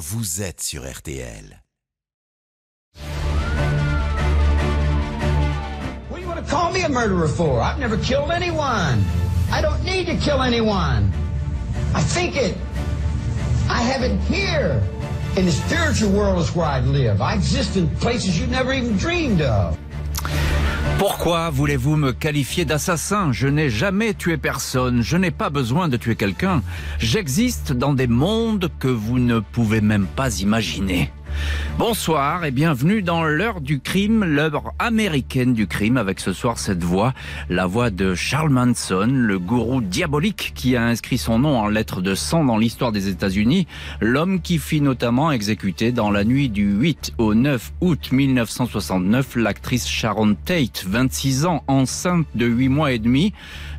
vous êtes sur RTL. What do you want to call me a murderer for? I've never killed anyone. I don't need to kill anyone. I think it. I have it here. In the spiritual world is where I live. I exist in places you never even dreamed of. Pourquoi voulez-vous me qualifier d'assassin? Je n'ai jamais tué personne, je n'ai pas besoin de tuer quelqu'un. J'existe dans des mondes que vous ne pouvez même pas imaginer. Bonsoir et bienvenue dans l'heure du crime, l'heure américaine du crime, avec ce soir cette voix, la voix de Charles Manson, le gourou diabolique qui a inscrit son nom en lettres de sang dans l'histoire des États-Unis, l'homme qui fit notamment exécuter dans la nuit du 8 au 9 août 1969 l'actrice Sharon Tate, 26 ans, enceinte de 8 mois et demi,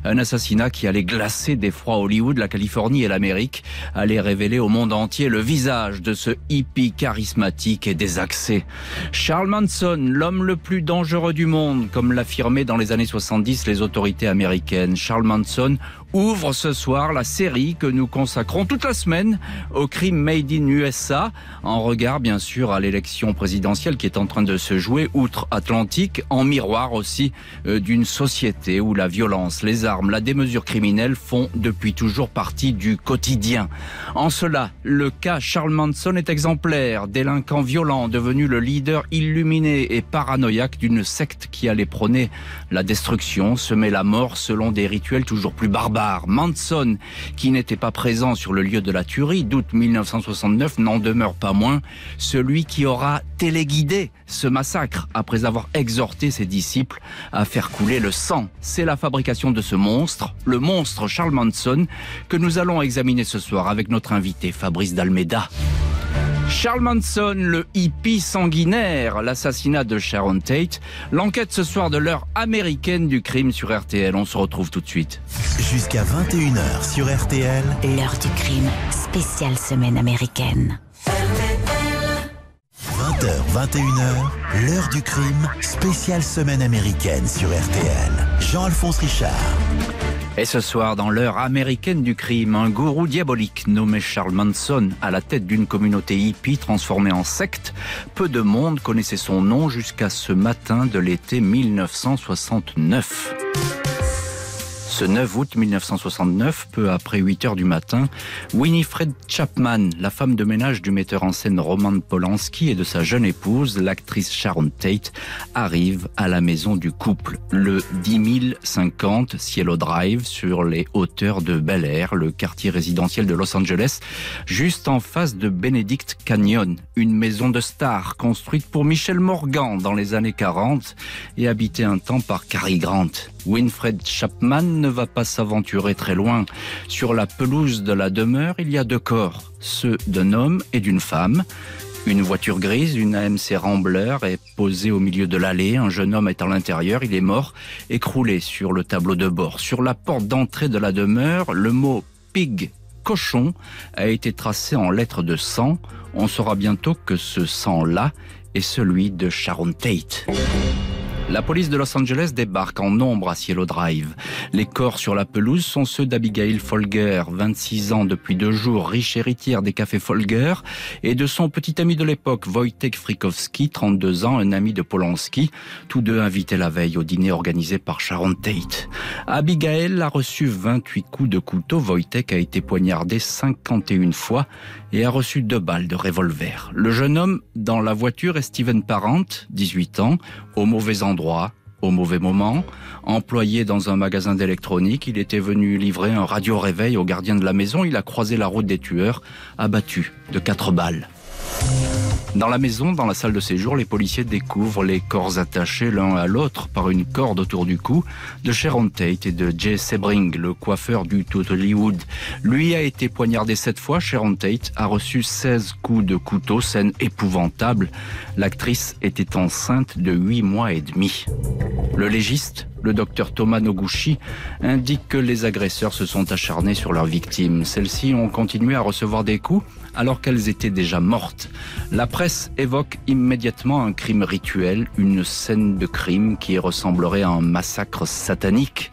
un assassinat qui allait glacer d'effroi Hollywood, la Californie et l'Amérique, allait révéler au monde entier le visage de ce hippie charismatique et désaxé. Charles Manson, l'homme le plus dangereux du monde, comme l'affirmaient dans les années 70 les autorités américaines. Charles Manson ouvre ce soir la série que nous consacrons toute la semaine au crime made in USA, en regard bien sûr à l'élection présidentielle qui est en train de se jouer outre-Atlantique, en miroir aussi euh, d'une société où la violence, les armes, la démesure criminelle font depuis toujours partie du quotidien. En cela, le cas Charles Manson est exemplaire, délinquant violent devenu le leader illuminé et paranoïaque d'une secte qui allait prôner la destruction, semer la mort selon des rituels toujours plus barbares Manson, qui n'était pas présent sur le lieu de la tuerie d'août 1969, n'en demeure pas moins celui qui aura téléguidé ce massacre après avoir exhorté ses disciples à faire couler le sang. C'est la fabrication de ce monstre, le monstre Charles Manson, que nous allons examiner ce soir avec notre invité Fabrice Dalmeda. Charles Manson, le hippie sanguinaire, l'assassinat de Sharon Tate, l'enquête ce soir de l'heure américaine du crime sur RTL. On se retrouve tout de suite. Jusqu'à 21h sur RTL. L'heure du crime, spéciale semaine américaine. 20h, 21h, l'heure du crime, spéciale semaine américaine sur RTL. Jean-Alphonse Richard. Et ce soir, dans l'heure américaine du crime, un gourou diabolique nommé Charles Manson à la tête d'une communauté hippie transformée en secte. Peu de monde connaissait son nom jusqu'à ce matin de l'été 1969. Ce 9 août 1969, peu après 8 heures du matin, Winifred Chapman, la femme de ménage du metteur en scène Roman Polanski et de sa jeune épouse, l'actrice Sharon Tate, arrive à la maison du couple, le 10050 Cielo Drive, sur les hauteurs de Bel Air, le quartier résidentiel de Los Angeles, juste en face de Benedict Canyon, une maison de stars construite pour Michel Morgan dans les années 40 et habitée un temps par Cary Grant. Winfred Chapman ne va pas s'aventurer très loin. Sur la pelouse de la demeure, il y a deux corps, ceux d'un homme et d'une femme. Une voiture grise, une AMC Rambler, est posée au milieu de l'allée. Un jeune homme est à l'intérieur. Il est mort, écroulé sur le tableau de bord. Sur la porte d'entrée de la demeure, le mot pig, cochon, a été tracé en lettres de sang. On saura bientôt que ce sang-là est celui de Sharon Tate. La police de Los Angeles débarque en nombre à Cielo Drive. Les corps sur la pelouse sont ceux d'Abigail Folger, 26 ans depuis deux jours, riche héritière des cafés Folger, et de son petit ami de l'époque, Wojtek Frikowski, 32 ans, un ami de Polanski, tous deux invités la veille au dîner organisé par Sharon Tate. Abigail a reçu 28 coups de couteau, Wojtek a été poignardé 51 fois et a reçu deux balles de revolver. Le jeune homme dans la voiture est Steven Parent, 18 ans, au mauvais endroit, au mauvais moment. Employé dans un magasin d'électronique, il était venu livrer un radio-réveil au gardien de la maison. Il a croisé la route des tueurs, abattu de quatre balles. Dans la maison, dans la salle de séjour, les policiers découvrent les corps attachés l'un à l'autre par une corde autour du cou de Sharon Tate et de Jay Sebring, le coiffeur du Hollywood. Lui a été poignardé sept fois. Sharon Tate a reçu 16 coups de couteau, scène épouvantable. L'actrice était enceinte de huit mois et demi. Le légiste le docteur Thomas Noguchi, indique que les agresseurs se sont acharnés sur leurs victimes. Celles-ci ont continué à recevoir des coups alors qu'elles étaient déjà mortes. La presse évoque immédiatement un crime rituel, une scène de crime qui ressemblerait à un massacre satanique.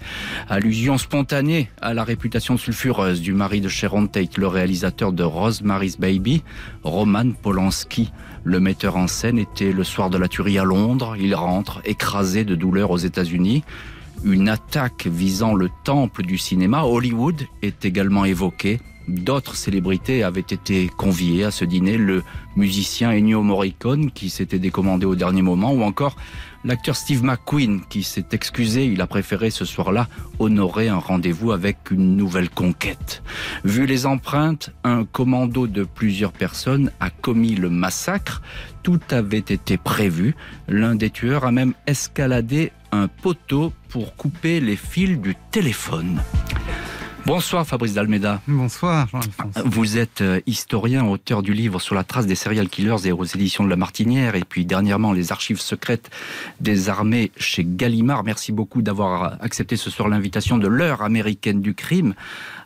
Allusion spontanée à la réputation sulfureuse du mari de Sharon Tate, le réalisateur de Rosemary's Baby, Roman Polanski. Le metteur en scène était le soir de la tuerie à Londres. Il rentre écrasé de douleur aux États-Unis. Une attaque visant le temple du cinéma, Hollywood, est également évoquée. D'autres célébrités avaient été conviées à ce dîner, le musicien Ennio Morricone qui s'était décommandé au dernier moment, ou encore l'acteur Steve McQueen qui s'est excusé, il a préféré ce soir-là honorer un rendez-vous avec une nouvelle conquête. Vu les empreintes, un commando de plusieurs personnes a commis le massacre, tout avait été prévu, l'un des tueurs a même escaladé un poteau pour couper les fils du téléphone. Bonsoir Fabrice Dalmeda. Bonsoir Vous êtes euh, historien, auteur du livre Sur la trace des serial killers et aux éditions de La Martinière et puis dernièrement les archives secrètes des armées chez Gallimard. Merci beaucoup d'avoir accepté ce soir l'invitation de l'heure américaine du crime.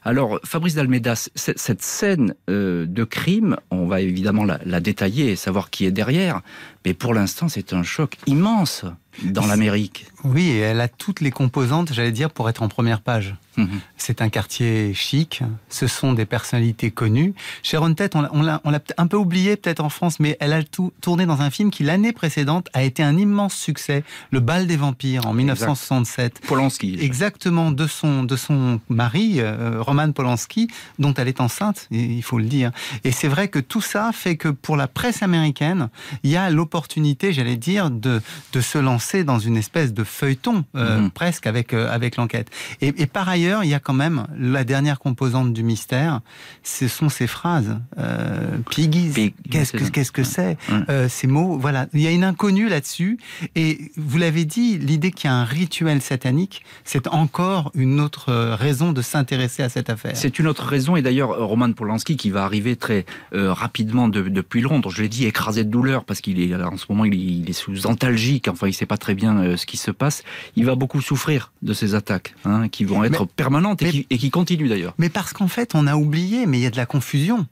Alors, Fabrice Dalmeda, cette scène euh, de crime, on va évidemment la, détailler et savoir qui est derrière, mais pour l'instant, c'est un choc immense dans l'Amérique. Oui, et elle a toutes les composantes, j'allais dire, pour être en première page. Mhm. C'est un quartier chic, ce sont des personnalités connues. Sharon Tate, on l'a un peu oublié peut-être en France, mais elle a tout, tourné dans un film qui l'année précédente a été un immense succès, Le bal des vampires en 1967. Polanski. Exactement, de son, de son mari, euh, Roman Polanski, dont elle est enceinte, il faut le dire. Et c'est vrai que tout ça fait que pour la presse américaine, il y a l'opportunité, j'allais dire, de, de se lancer dans une espèce de feuilleton euh, mhm. presque avec, euh, avec l'enquête. Et, et, par ailleurs, il y a quand même la dernière composante du mystère, ce sont ces phrases. Euh, Piggies, qu'est-ce que qu'est-ce que c'est euh, Ces mots, voilà. Il y a une inconnue là-dessus. Et vous l'avez dit, l'idée qu'il y a un rituel satanique, c'est encore une autre raison de s'intéresser à cette affaire. C'est une autre raison, et d'ailleurs, Roman Polanski, qui va arriver très euh, rapidement depuis Londres, je l'ai dit, écrasé de douleur, parce qu'il est en ce moment, il est, sous antalgique, enfin, il ne sait pas très bien euh, ce qui se passe. Il va beaucoup souffrir de ces attaques, hein, qui vont être permanentes et, qui, et, qui, continuent d'ailleurs. Mais parce qu'en fait, on a oublié, mais il y a de la confusion.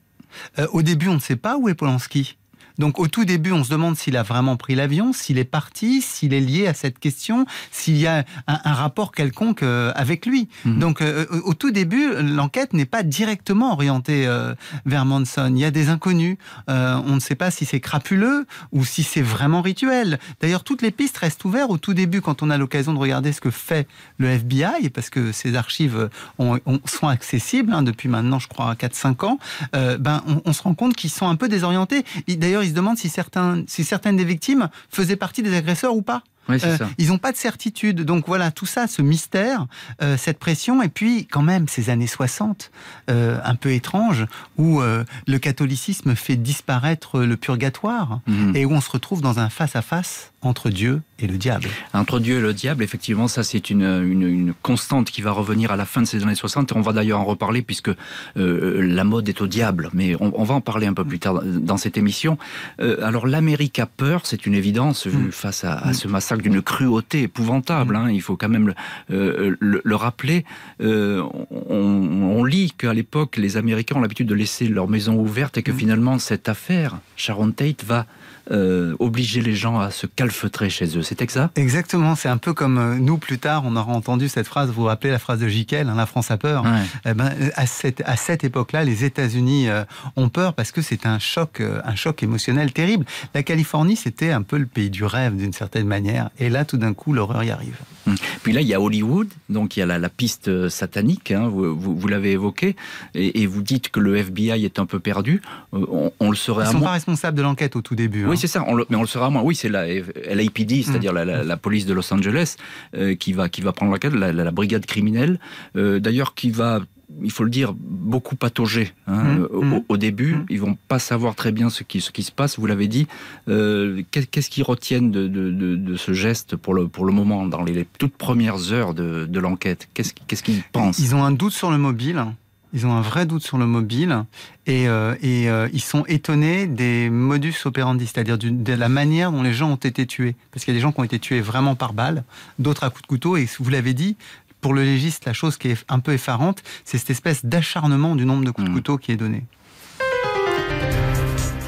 Euh, au début, on ne sait pas où est Polanski. Donc au tout début, on se demande s'il a vraiment pris l'avion, s'il est parti, s'il est lié à cette question, s'il y a un, rapport quelconque euh, avec lui. Mhm. Donc euh, au tout début, l'enquête n'est pas directement orientée euh, vers Manson. Il y a des inconnus. on ne sait pas si c'est crapuleux ou si c'est vraiment rituel. D'ailleurs, toutes les pistes restent ouvertes au tout début quand on a l'occasion de regarder ce que fait le FBI, parce que ces archives sont accessibles hein, depuis maintenant, je crois, 4-5 ans. ben, on, on, se rend compte qu'ils sont un peu désorientés. D'ailleurs, il se demande si, certains, si certaines des victimes faisaient partie des agresseurs ou pas. Euh, ils n'ont pas de certitude. Donc voilà, tout ça, ce mystère, euh, cette pression, et puis quand même ces années 60, euh, un peu étranges, où le catholicisme fait disparaître le purgatoire, mhm. et où on se retrouve dans un face-à-face entre Dieu et le diable. Entre Dieu et le diable, effectivement, ça c'est une, une, constante qui va revenir à la fin de ces années 60, et on va d'ailleurs en reparler puisque la mode est au diable, mais on, va en parler un peu plus tard dans cette émission. alors l'Amérique a peur, c'est une évidence, mm. face à, à ce massacre d'une cruauté épouvantable. Hein, il faut quand même le, euh, le, rappeler. Euh, on, lit qu'à l'époque, les Américains ont l'habitude de laisser leur maison ouverte et que mm. finalement, cette affaire, Sharon Tate, va euh, obliger les gens à se calfeutrer chez eux. C'est exact? Exactement. C'est un peu comme nous, plus tard, on aura entendu cette phrase, vous vous rappelez la phrase de Jiquel, hein, la France a peur? Eh ben, à cette, à cette époque-là, les États-Unis ont peur parce que c'est un choc, un choc émotionnel terrible. La Californie, c'était un peu le pays du rêve d'une certaine manière. Et là, tout d'un coup, l'horreur y arrive. Hum. Puis là, il y a Hollywood, donc il y a la, piste euh, satanique, hein, vous, vous, l'avez évoqué, et, vous dites que le FBI est un peu perdu. Euh, on, le serait Ils à moins. Ils sont pas responsables de l'enquête au tout début. Oui, hein. c'est ça, mais on le serait à moins. Oui, c'est la LAPD, c'est-à-dire hum. la, police de Los Angeles, euh, qui, va, qui va prendre l'enquête, la, la, brigade criminelle, d'ailleurs qui va il faut le dire, beaucoup pataugé hein, mmh, mmh. au, début. Mmh. Ils vont pas savoir très bien ce qui, ce qui se passe. Vous l'avez dit. Euh, qu'est-ce qu'ils retiennent de, ce geste pour le, pour le moment, dans les, toutes premières heures de, l'enquête? Qu'est-ce qu'ils pensent? Ils ont un doute sur le mobile. Ils ont un vrai doute sur le mobile et, euh, et euh, ils sont étonnés des modus operandi, c'est-à-dire de la manière dont les gens ont été tués. Parce qu'il y a des gens qui ont été tués vraiment par balle, d'autres à coups de couteau. Et vous l'avez dit, pour le légiste, la chose qui est un peu effarante, c'est cette espèce d'acharnement du nombre de coups de mmh. couteau qui est donné.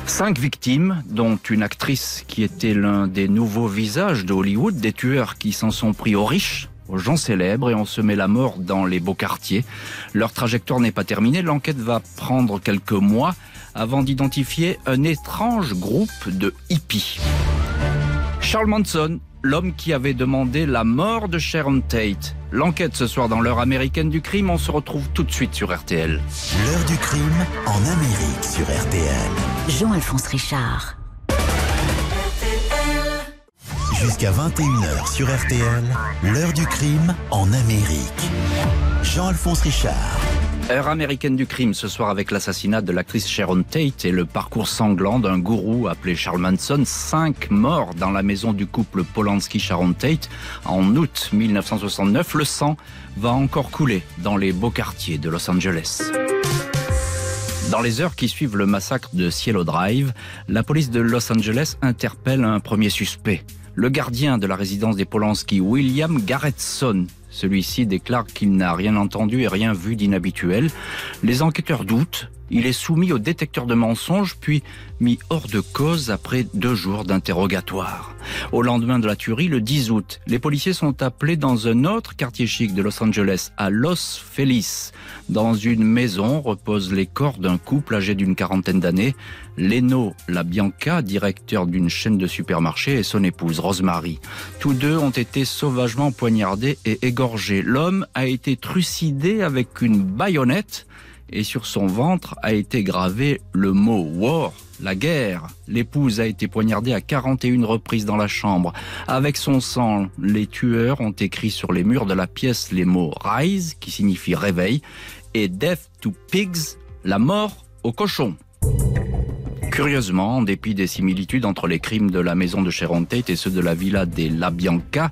Cinq victimes, dont une actrice qui était l'un des nouveaux visages de Hollywood, des tueurs qui s'en sont pris aux riches, aux gens célèbres et on se met la mort dans les beaux quartiers. Leur trajectoire n'est pas terminée, l'enquête va prendre quelques mois avant d'identifier un étrange groupe de hippies. Charles Manson, l'homme qui avait demandé la mort de Sharon Tate. L'enquête ce soir dans l'heure américaine du crime, on se retrouve tout de suite sur RTL. L'heure du crime en Amérique sur RTL. Jean-Alphonse Richard. Jusqu'à 21h sur RTL, l'heure du crime en Amérique. Jean-Alphonse Richard. Heure américaine du crime ce soir avec l'assassinat de l'actrice Sharon Tate et le parcours sanglant d'un gourou appelé Charles Manson. Cinq morts dans la maison du couple Polanski-Sharon Tate en août 1969. Le sang va encore couler dans les beaux quartiers de Los Angeles. Dans les heures qui suivent le massacre de Cielo Drive, la police de Los Angeles interpelle un premier suspect. Le gardien de la résidence des Polanski, William Garrettson, celui-ci déclare qu'il n'a rien entendu et rien vu d'inhabituel. Les enquêteurs doutent. Il est soumis au détecteur de mensonges, puis mis hors de cause après deux jours d'interrogatoire. Au lendemain de la tuerie, le 10 août, les policiers sont appelés dans un autre quartier chic de Los Angeles, à Los Feliz. Dans une maison reposent les corps d'un couple âgé d'une quarantaine d'années. Leno Labianca, directeur d'une chaîne de supermarchés, et son épouse Rosemary. Tous deux ont été sauvagement poignardés et égorgés. L'homme a été trucidé avec une baïonnette et sur son ventre a été gravé le mot war, la guerre. L'épouse a été poignardée à 41 reprises dans la chambre. Avec son sang, les tueurs ont écrit sur les murs de la pièce les mots rise, qui signifie réveil, et death to pigs, la mort aux cochons. Curieusement, en dépit des similitudes entre les crimes de la maison de Sharon Tate et ceux de la villa des La Bianca,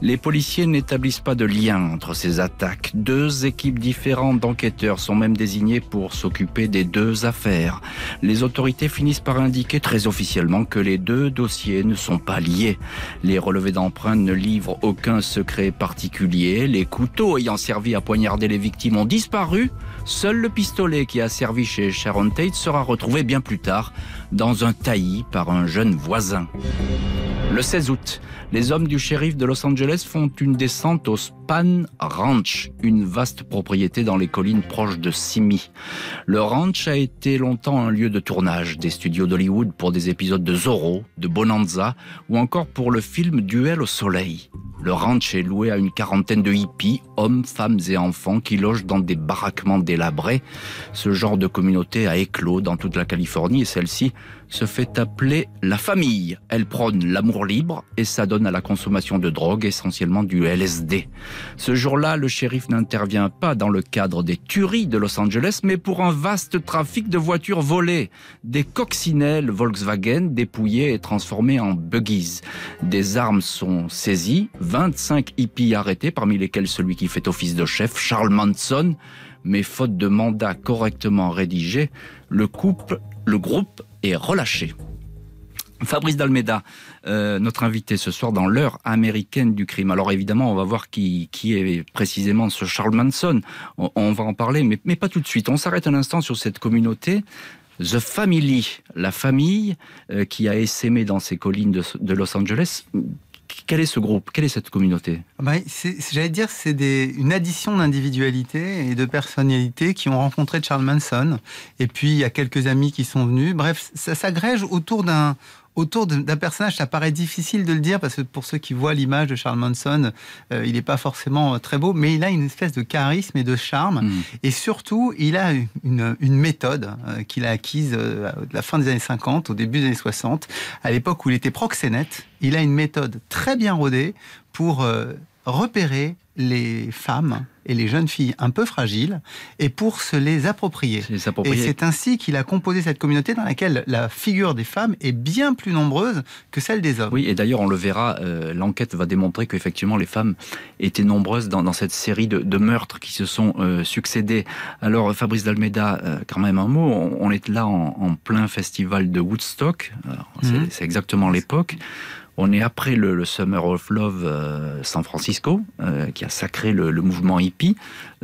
les policiers n'établissent pas de lien entre ces attaques. Deux équipes différentes d'enquêteurs sont même désignées pour s'occuper des deux affaires. Les autorités finissent par indiquer très officiellement que les deux dossiers ne sont pas liés. Les relevés d'empreintes ne livrent aucun secret particulier. Les couteaux ayant servi à poignarder les victimes ont disparu. Seul le pistolet qui a servi chez Sharon Tate sera retrouvé bien plus tard dans un taillis par un jeune voisin. Le 16 août, les hommes du shérif de Los Angeles font une descente au Span Ranch, une vaste propriété dans les collines proches de Simi. Le ranch a été longtemps un lieu de tournage des studios d'Hollywood pour des épisodes de Zorro, de Bonanza ou encore pour le film Duel au soleil. Le ranch est loué à une quarantaine de hippies, hommes, femmes et enfants qui logent dans des baraquements délabrés. Ce genre de communauté a éclos dans toute la Californie et celle-ci se fait appeler la famille. Elle prône l'amour libre et s'adonne à la consommation de drogue, essentiellement du LSD. Ce jour-là, le shérif n'intervient pas dans le cadre des tueries de Los Angeles, mais pour un vaste trafic de voitures volées. Des coccinelles Volkswagen dépouillées et transformées en buggies. Des armes sont saisies, 25 hippies arrêtés, parmi lesquels celui qui fait office de chef, Charles Manson. Mais faute de mandat correctement rédigé, le couple, le groupe est relâché. Fabrice Dalmeda, euh, notre invité ce soir dans l'heure américaine du crime. Alors évidemment, on va voir qui, est précisément ce Charles Manson. On, va en parler, mais, pas tout de suite. On s'arrête un instant sur cette communauté. The Family, la famille euh, qui a essaimé dans ces collines de Los Angeles quel est ce groupe? Quelle est cette communauté? Bah, J'allais dire c'est une addition d'individualités et de personnalités qui ont rencontré Charles Manson. Et puis, il y a quelques amis qui sont venus. Bref, ça s'agrège autour d'un autour d'un personnage, ça paraît difficile de le dire parce que pour ceux qui voient l'image de Charles Manson, euh, il n'est pas forcément euh, très beau, mais il a une espèce de charisme et de charme. Mm. Et surtout, il a une, méthode euh, qu'il a acquise à la fin des années 50, au début des années 60, à l'époque où il était proxénète. Il a une méthode très bien rodée pour repérer les femmes et les jeunes filles un peu fragiles et pour se les approprier. Et c'est ainsi qu'il a composé cette communauté dans laquelle la figure des femmes est bien plus nombreuse que celle des hommes. Oui, et d'ailleurs, on le verra, euh, l'enquête va démontrer qu'effectivement, les femmes étaient nombreuses dans, cette série de, meurtres qui se sont euh, succédés. Alors, Fabrice Dalmeda, euh, quand même un mot, on, est là en, plein festival de Woodstock, mhm. c'est exactement l'époque. On est après le, Summer of Love euh, San Francisco, euh, qui a sacré le, mouvement hippie.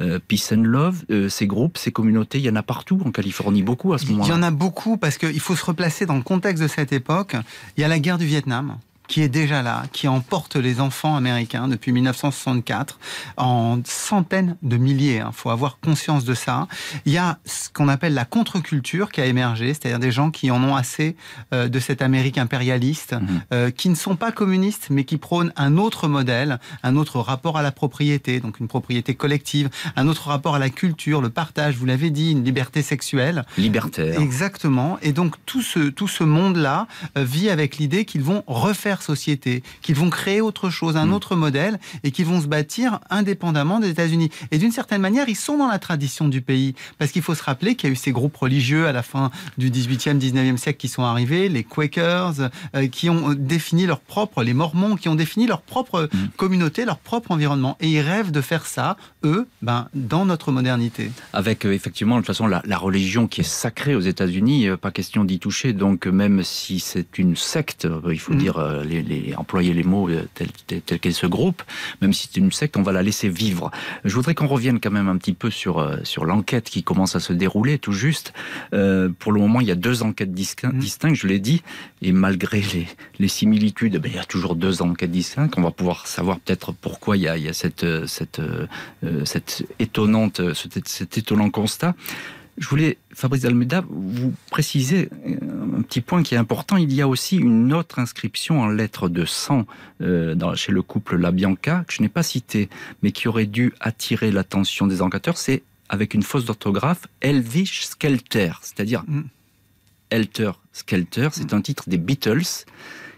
Euh, Peace and Love, ces groupes, ces communautés, il y en a partout en Californie, beaucoup à ce moment-là. Il y en a beaucoup parce qu'il faut se replacer dans le contexte de cette époque. Il y a la guerre du Vietnam qui est déjà là, qui emporte les enfants américains depuis 1964 en centaines de milliers. Il hein. faut avoir conscience de ça. Il y a ce qu'on appelle la contre-culture qui a émergé, c'est-à-dire des gens qui en ont assez euh, de cette Amérique impérialiste, mhm. euh, qui ne sont pas communistes, mais qui prônent un autre modèle, un autre rapport à la propriété, donc une propriété collective, un autre rapport à la culture, le partage, vous l'avez dit, une liberté sexuelle. Libertaire. Exactement. Et donc tout ce, tout ce monde-là euh, vit avec l'idée qu'ils vont refaire société, qu'ils vont créer autre chose, un mm. autre modèle, et qu'ils vont se bâtir indépendamment des États-Unis. Et d'une certaine manière, ils sont dans la tradition du pays, parce qu'il faut se rappeler qu'il y a eu ces groupes religieux à la fin du 18e, 19e siècle qui sont arrivés, les Quakers, euh, qui ont défini leur propre, les Mormons, qui ont défini leur propre mm. communauté, leur propre environnement. Et ils rêvent de faire ça, eux, ben, dans notre modernité. Avec euh, effectivement, de toute façon, la, religion qui est sacrée aux États-Unis, euh, pas question d'y toucher. Donc, même si c'est une secte, il faut mm. dire les, employer les mots euh, tels, tels, qu'est ce groupe, même si c'est une secte, on va la laisser vivre. Je voudrais qu'on revienne quand même un petit peu sur, euh, sur l'enquête qui commence à se dérouler tout juste. Euh, pour le moment, il y a deux enquêtes mmh. distinctes, je l'ai dit, et malgré les, les similitudes, ben, il y a toujours deux enquêtes distinctes. On va pouvoir savoir peut-être pourquoi il y a, il y a cette, cette, cette étonnante, cet, cet étonnant constat. Je voulais, Fabrice Almeida, vous préciser euh, un petit point qui est important. Il y a aussi une autre inscription en lettres de sang euh, dans, chez le couple La Bianca, que je n'ai pas cité, mais qui aurait dû attirer l'attention des enquêteurs. C'est, avec une fausse d'orthographe, Elvish Skelter, c'est-à-dire mm. Helter Skelter. C'est un titre des Beatles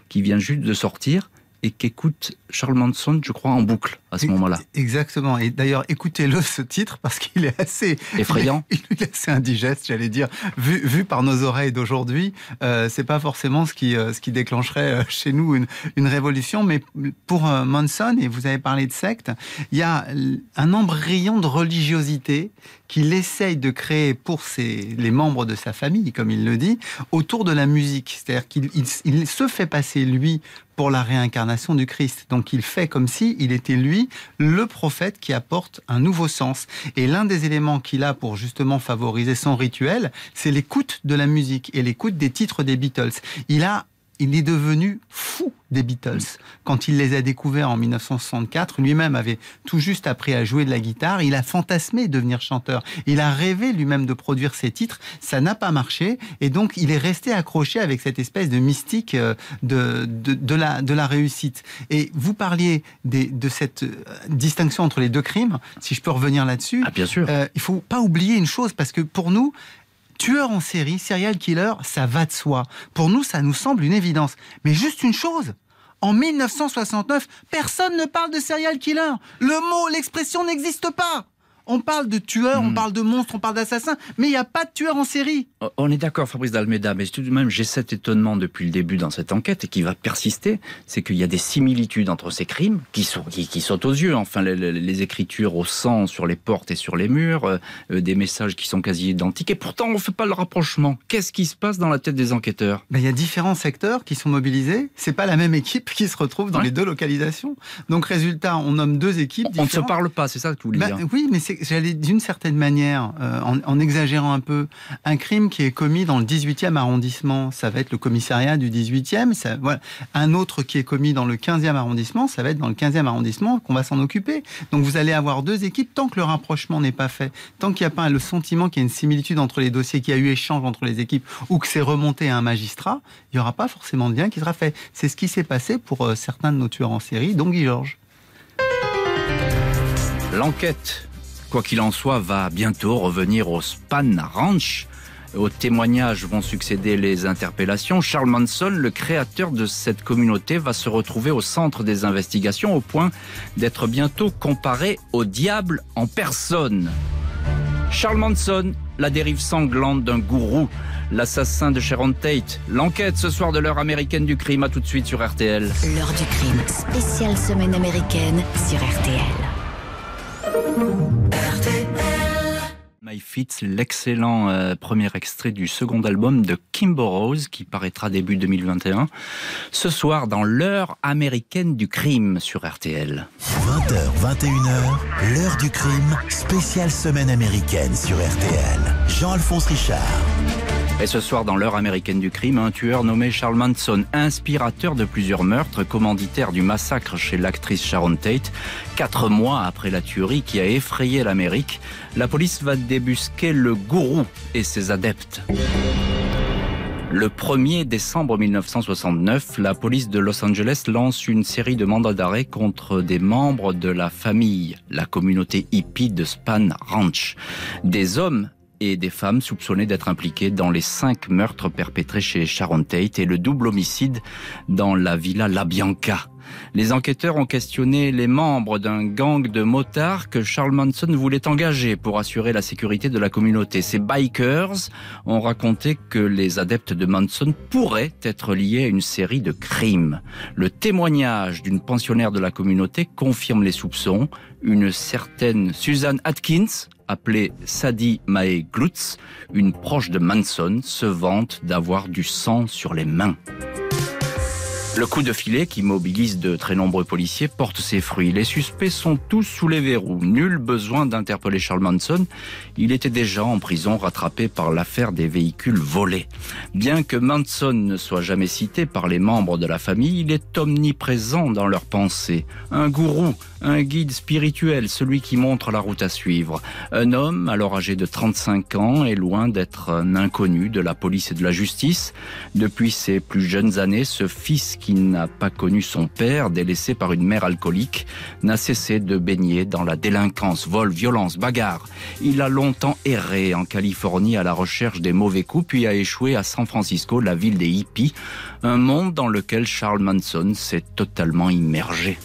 qui vient juste de sortir et qu'écoute Charles Manson, je crois, en boucle à ce moment-là. Exactement. Et d'ailleurs, écoutez-le ce titre parce qu'il est assez effrayant. Il est, assez indigeste, j'allais dire. Vu, vu par nos oreilles d'aujourd'hui, euh, c'est pas forcément ce qui euh, ce qui déclencherait euh, chez nous une, une révolution. Mais pour euh, Manson, et vous avez parlé de secte, il y a un embryon de religiosité qu'il essaye de créer pour ses, les membres de sa famille, comme il le dit, autour de la musique. C'est-à-dire qu'il il, il se fait passer lui pour la réincarnation du Christ. Donc il fait comme si il était lui le prophète qui apporte un nouveau sens. Et l'un des éléments qu'il a pour justement favoriser son rituel, c'est l'écoute de la musique et l'écoute des titres des Beatles. Il a il est devenu fou des Beatles. Quand il les a découverts en 1964, lui-même avait tout juste appris à jouer de la guitare, il a fantasmé devenir chanteur. Il a rêvé lui-même de produire ses titres, ça n'a pas marché, et donc il est resté accroché avec cette espèce de mystique euh, de, de, la, de la réussite. Et vous parliez de cette euh, distinction entre les deux crimes, si je peux revenir là-dessus. Ah, bien sûr. Euh, il faut pas oublier une chose, parce que pour nous, tueur en série, serial killer, ça va de soi. Pour nous, ça nous semble une évidence. Mais juste une chose, en 1969, personne ne parle de serial killer. Le mot, l'expression n'existe pas. On parle de tueurs, on hmm. parle de monstres, on parle d'assassins, mais il n'y a pas de tueurs en série. Oh, on est d'accord, Fabrice Dalmeda, mais tout de même, j'ai cet étonnement depuis le début dans cette enquête et qui va persister, c'est qu'il y a des similitudes entre ces crimes qui, sont, qui, sautent aux yeux. Enfin, les, écritures au sang sur les portes et sur les murs, euh, euh, des messages qui sont quasi identiques, et pourtant on ne fait pas le rapprochement. Qu'est-ce qui se passe dans la tête des enquêteurs? Ben, Il y a différents secteurs qui sont mobilisés. C'est pas la même équipe qui se retrouve dans les deux localisations. Donc, résultat, on nomme deux équipes. On ne se parle pas, c'est ça que vous voulez ben, dire? Oui, mais c'est j'allais d'une certaine manière, euh, en, exagérant un peu, un crime qui est commis dans le 18e arrondissement, ça va être le commissariat du 18e. Ça, voilà. Un autre qui est commis dans le 15e arrondissement, ça va être dans le 15e arrondissement qu'on va s'en occuper. Donc vous allez avoir deux équipes tant que le rapprochement n'est pas fait, tant qu'il n'y a pas le sentiment qu'il y a une similitude entre les dossiers, qu'il y a eu échange entre les équipes ou que c'est remonté à un magistrat, il n'y aura pas forcément de lien qui sera fait. C'est ce qui s'est passé pour euh, certains de nos tueurs en série, dont Guy Georges. L'enquête quoi qu'il en soit, va bientôt revenir au Span Ranch. Aux témoignages vont succéder les interpellations. Charles Manson, le créateur de cette communauté, va se retrouver au centre des investigations au point d'être bientôt comparé au diable en personne. Charles Manson, la dérive sanglante d'un gourou, l'assassin de Sharon Tate. L'enquête ce soir de l'heure américaine du crime, à tout de suite sur RTL. L'heure du crime, spéciale semaine américaine sur RTL. My Fits, l'excellent euh, premier extrait du second album de Kimbo Rose qui paraîtra début 2021. Ce soir dans l'heure américaine du crime sur RTL. 20h, 21h, l'heure du crime, spéciale semaine américaine sur RTL. Jean-Alphonse Richard. Et ce soir, dans l'heure américaine du crime, un tueur nommé Charles Manson, inspirateur de plusieurs meurtres, commanditaire du massacre chez l'actrice Sharon Tate, quatre mois après la tuerie qui a effrayé l'Amérique, la police va débusquer le gourou et ses adeptes. Le 1er décembre 1969, la police de Los Angeles lance une série de mandats d'arrêt contre des membres de la famille, la communauté hippie de Span Ranch. Des hommes et des femmes soupçonnées d'être impliquées dans les cinq meurtres perpétrés chez Sharon Tate et le double homicide dans la villa La Bianca. Les enquêteurs ont questionné les membres d'un gang de motards que Charles Manson voulait engager pour assurer la sécurité de la communauté. Ces bikers ont raconté que les adeptes de Manson pourraient être liés à une série de crimes. Le témoignage d'une pensionnaire de la communauté confirme les soupçons. Une certaine Suzanne Atkins, appelée Sadie Mae Glutz, une proche de Manson, se vante d'avoir du sang sur les mains. Le coup de filet qui mobilise de très nombreux policiers porte ses fruits. Les suspects sont tous sous les verrous. Nul besoin d'interpeller Charles Manson. Il était déjà en prison rattrapé par l'affaire des véhicules volés. Bien que Manson ne soit jamais cité par les membres de la famille, il est omniprésent dans leurs pensées. Un gourou, un guide spirituel, celui qui montre la route à suivre. Un homme, alors âgé de 35 ans, est loin d'être un inconnu de la police et de la justice. Depuis ses plus jeunes années, ce fils qui n'a pas connu son père, délaissé par une mère alcoolique, n'a cessé de baigner dans la délinquance, vol, violence, bagarre. Il a longtemps erré en Californie à la recherche des mauvais coups, puis a échoué à San Francisco, la ville des hippies, un monde dans lequel Charles Manson s'est totalement immergé.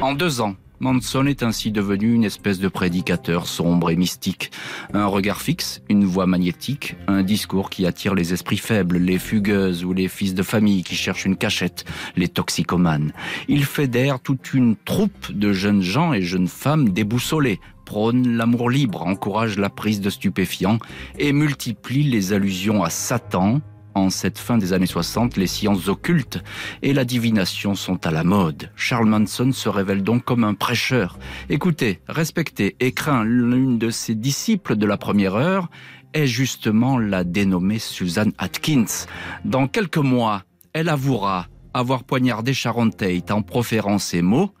En deux ans, Manson est ainsi devenu une espèce de prédicateur sombre et mystique. Un regard fixe, une voix magnétique, un discours qui attire les esprits faibles, les fugueuses ou les fils de famille qui cherchent une cachette, les toxicomanes. Il fédère toute une troupe de jeunes gens et jeunes femmes déboussolés, prône l'amour libre, encourage la prise de stupéfiants et multiplie les allusions à Satan, en cette fin des années 60, les sciences occultes et la divination sont à la mode. Charles Manson se révèle donc comme un prêcheur. Écoutez, respectez et craint l'une de ses disciples de la première heure est justement la dénommée Suzanne Atkins. Dans quelques mois, elle avouera avoir poignardé Sharon Tate en proférant ces mots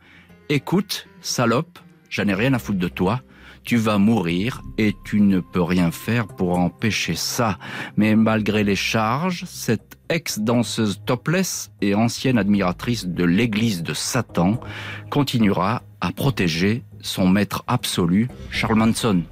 Écoute, salope, j'en ai rien à foutre de toi tu vas mourir et tu ne peux rien faire pour empêcher ça. Mais malgré les charges, cette ex-danseuse topless et ancienne admiratrice de l'église de Satan continuera à protéger son maître absolu, Charles Manson.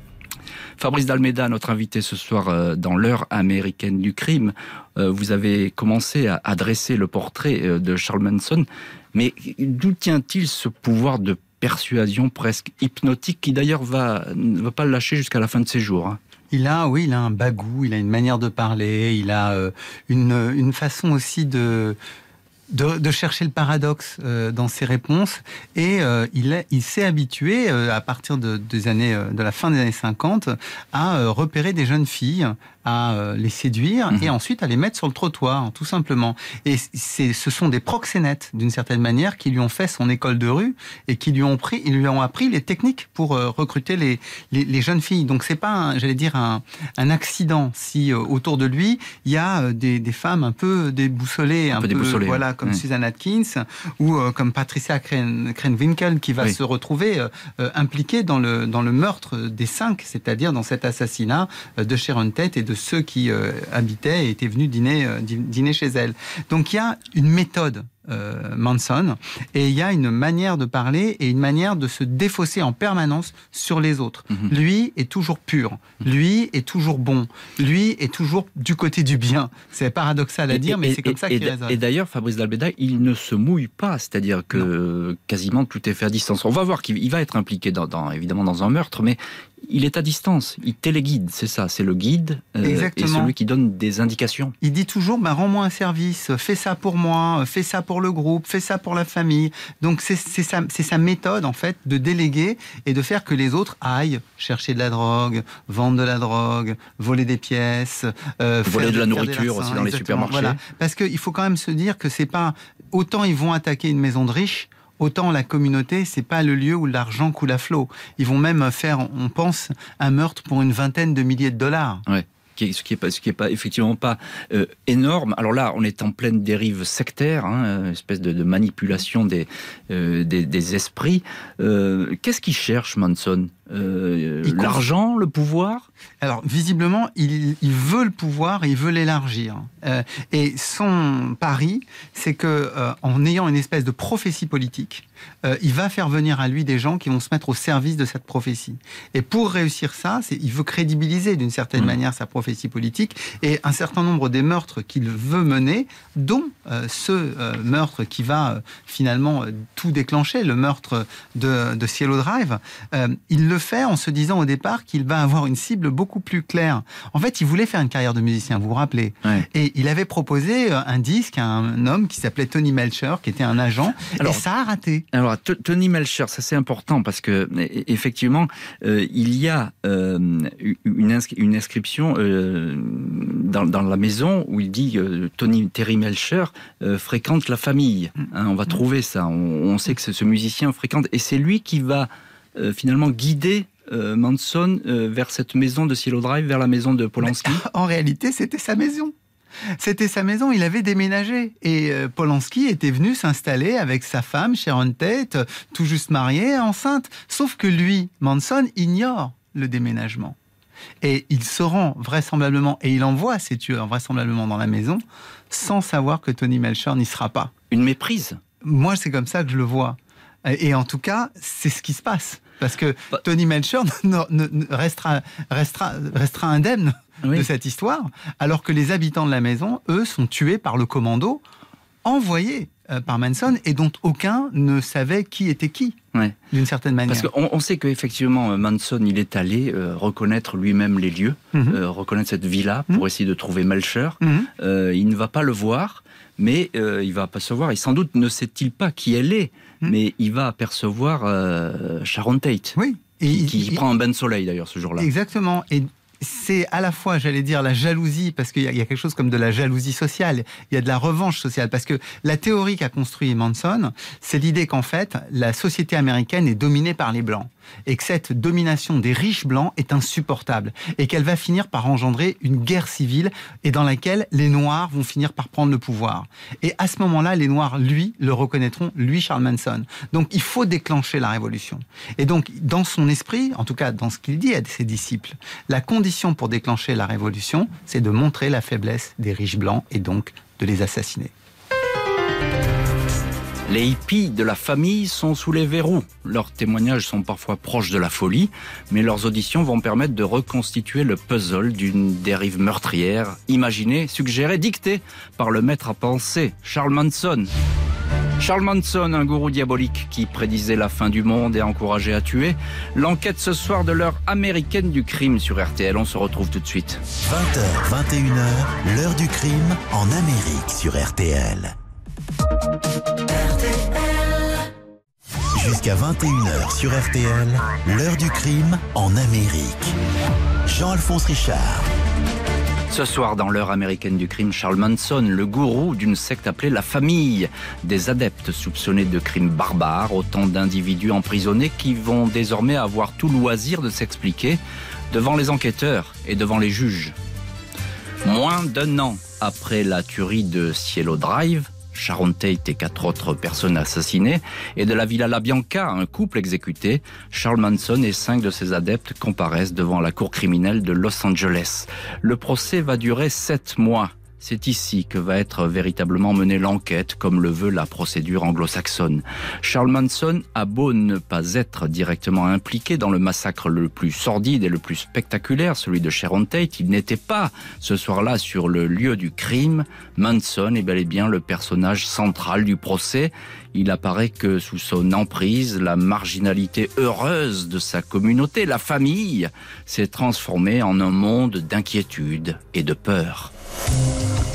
Fabrice Dalmeda, notre invité ce soir euh, dans l'heure américaine du crime, euh, vous avez commencé à adresser le portrait euh, de Charles Manson, mais d'où tient-il ce pouvoir de persuasion presque hypnotique qui d'ailleurs va, ne va pas le lâcher jusqu'à la fin de ses jours. Hein. Il a, oui, il a un bagou, il a une manière de parler, il a euh, une, une façon aussi de, de, chercher le paradoxe euh, dans ses réponses et euh, il, il s'est habitué à partir de, des années de la fin des années 50 à repérer des jeunes filles à euh, les séduire et mhm. ensuite à les mettre sur le trottoir, tout simplement. Et c'est, ce sont des proxénètes, d'une certaine manière, qui lui ont fait son école de rue et qui lui ont, pris, ils lui ont appris les techniques pour euh, recruter les, les, les, jeunes filles. Donc c'est pas, j'allais dire, un, un, accident si euh, autour de lui, il y a des, des femmes un peu déboussolées, un, peu, déboussolées, voilà, comme Susan Atkins ou comme Patricia Krenwinkel qui va se retrouver impliquée dans le, dans le meurtre des cinq, c'est-à-dire dans cet assassinat de Sharon Tate et de ceux qui euh, habitaient et étaient venus dîner, euh, dîner chez elle. Donc il y a une méthode euh, Manson. Et il y a une manière de parler et une manière de se défausser en permanence sur les autres. Mhm. Lui est toujours pur. Lui est toujours bon. Lui est toujours du côté du bien. C'est paradoxal à Et- dire, mais c'est comme et- ça qu'il raisonne. Et d'ailleurs, Fabrice Dalbeda, il ne se mouille pas, c'est-à-dire que quasiment tout est fait à distance. On va voir qu'il il va être impliqué dans, dans- évidemment dans un meurtre, mais il est à distance. Il téléguide, c'est ça. C'est le guide euh, et celui qui donne des indications. Il dit toujours, bah, rends-moi un service, fais ça pour moi, fais ça pour le groupe, fais ça pour la famille. Donc c'est sa, méthode en fait de déléguer et de faire que les autres aillent chercher de la drogue, vendre de la drogue, voler des pièces, euh, Voler faire de la nourriture aussi dans les supermarchés. Voilà. Parce qu'il faut quand même se dire que c'est pas autant ils vont attaquer une maison de riches. Autant la communauté, c'est pas le lieu où l'argent coule à flot. Ils vont même faire, on pense, un meurtre pour une vingtaine de milliers de dollars. est- ce qui est pas, ce qui est pas effectivement pas euh, énorme. Alors là, on est en pleine dérive sectaire, hein, une espèce de, manipulation des, euh, des, esprits. Euh, Qu'est-ce qu'il cherche, Manson? Euh, L'argent, le pouvoir? Alors, visiblement, il, il veut le pouvoir et il veut l'élargir. Euh, et son pari, c'est que euh, en ayant une espèce de prophétie politique, il va faire venir à lui des gens qui vont se mettre au service de cette prophétie. Et pour réussir ça, il veut crédibiliser d'une certaine Mhm. manière sa prophétie politique et un certain nombre des meurtres qu'il veut mener, dont ce meurtre qui va finalement tout déclencher, le meurtre de, de Cielo Drive, il le fait en se disant au départ qu'il va avoir une cible beaucoup plus claire. En fait, il voulait faire une carrière de musicien, vous vous rappelez Ouais. Et il avait proposé euh, un disque à un homme qui s'appelait Tony Melcher, qui était un agent, Alors- et ça a raté. Alors, Tony Melcher, ça c'est important parce que e- effectivement, euh, il y a euh, une, ins- une inscription euh, dans, dans la maison où il dit Tony Terry Melcher fréquente la famille. Hein, on va trouver ça. On, on sait que ce musicien fréquente et c'est lui qui va euh, finalement guider. euh, Manson euh, vers cette maison de Cielo Drive, vers la maison de Polanski. En réalité, c'était sa maison. C'était sa maison, il avait déménagé. Et euh, Polanski était venu s'installer avec sa femme, Sharon Tate, tout juste mariée, enceinte. Sauf que lui, Manson, ignore le déménagement. Et il se rend vraisemblablement, et il envoie ses tueurs vraisemblablement dans la maison, sans savoir que Tony Melcher n'y sera pas. Une méprise. Moi, c'est comme ça que je le vois. Et en tout cas, c'est ce qui se passe. Parce que Bah- Tony Melcher restera, restera, restera indemne Oui. de cette histoire, alors que les habitants de la maison, eux, sont tués par le commando envoyé euh, par Manson et dont aucun ne savait qui était qui, Ouais. d'une certaine manière. Parce qu'on on sait qu'effectivement, euh, Manson, il est allé euh, reconnaître lui-même les lieux, Mhm. euh, reconnaître cette villa pour Mhm. essayer de trouver Melcher. Mhm. Euh, il ne va pas le voir, mais euh, il va apercevoir, et sans doute ne sait-il pas qui elle est, Mhm. mais il va apercevoir euh, Sharon Tate, Oui. Et qui, il- qui il- prend un bain de soleil d'ailleurs ce jour-là. Exactement. Et c'est à la fois, j'allais dire, la jalousie, parce qu'il y, y a quelque chose comme de la jalousie sociale, il y a de la revanche sociale, parce que la théorie qu'a construit Manson, c'est l'idée qu'en fait, la société américaine est dominée par les Blancs, et que cette domination des riches Blancs est insupportable, et qu'elle va finir par engendrer une guerre civile, et dans laquelle les Noirs vont finir par prendre le pouvoir. Et à ce moment-là, les Noirs, lui, le reconnaîtront, lui, Charles Manson. Donc il faut déclencher la révolution. Et donc, dans son esprit, en tout cas dans ce qu'il dit à ses disciples, la condition pour déclencher la révolution, c'est de montrer la faiblesse des riches blancs et donc de les assassiner. Les hippies de la famille sont sous les verrous. Leurs témoignages sont parfois proches de la folie, mais leurs auditions vont permettre de reconstituer le puzzle d'une dérive meurtrière, imaginée, suggérée, dictée par le maître à penser, Charles Manson. Charles Manson, un gourou diabolique qui prédisait la fin du monde et encourageait à tuer. L'enquête ce soir de l'heure américaine du crime sur RTL. On se retrouve tout de suite. 20h, 21h, l'heure du crime en Amérique sur RTL. Jusqu'à 21h sur RTL, l'heure du crime en Amérique. Jean-Alphonse Richard. Ce soir, dans l'heure américaine du crime, Charles Manson, le gourou d'une secte appelée la famille, des adeptes soupçonnés de crimes barbares, autant d'individus emprisonnés qui vont désormais avoir tout loisir de s'expliquer devant les enquêteurs et devant les juges. Moins d'un an après la tuerie de Cielo Drive, Sharon Tate et quatre autres personnes assassinées, et de la Villa La Bianca, un couple exécuté, Charles Manson et cinq de ses adeptes comparaissent devant la cour criminelle de Los Angeles. Le procès va durer sept mois. C'est ici que va être véritablement menée l'enquête, comme le veut la procédure anglo-saxonne. Charles Manson a beau ne pas être directement impliqué dans le massacre le plus sordide et le plus spectaculaire, celui de Sharon Tate, il n'était pas ce soir-là sur le lieu du crime. Manson est bel et bien le personnage central du procès. Il apparaît que sous son emprise, la marginalité heureuse de sa communauté, la famille, s'est transformée en un monde d'inquiétude et de peur.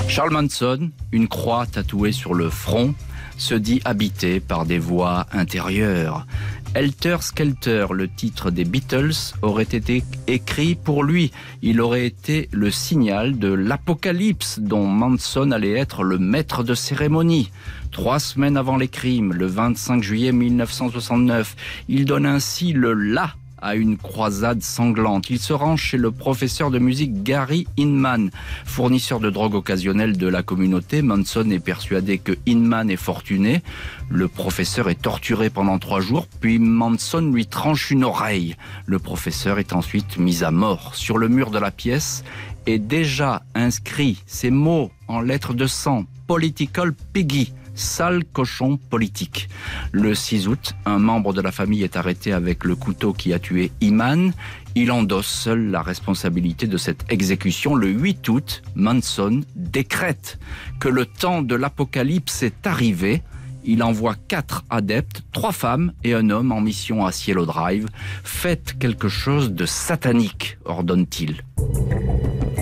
Charles Manson, une croix tatouée sur le front, se dit habité par des voix intérieures. Helter Skelter, le titre des Beatles, aurait été écrit pour lui. Il aurait été le signal de l'apocalypse dont Manson allait être le maître de cérémonie. Trois semaines avant les crimes, le 25 juillet 1969, il donne ainsi le la à une croisade sanglante. Il se rend chez le professeur de musique Gary Inman, fournisseur de drogue occasionnelle de la communauté. Manson est persuadé que Inman est fortuné. Le professeur est torturé pendant trois jours, puis Manson lui tranche une oreille. Le professeur est ensuite mis à mort. Sur le mur de la pièce est déjà inscrit ces mots en lettres de sang. Political Piggy sale cochon politique. Le 6 août, un membre de la famille est arrêté avec le couteau qui a tué Iman. Il endosse seul la responsabilité de cette exécution. Le 8 août, Manson décrète que le temps de l'apocalypse est arrivé. Il envoie quatre adeptes, trois femmes et un homme en mission à Cielo Drive. Faites quelque chose de satanique, ordonne-t-il.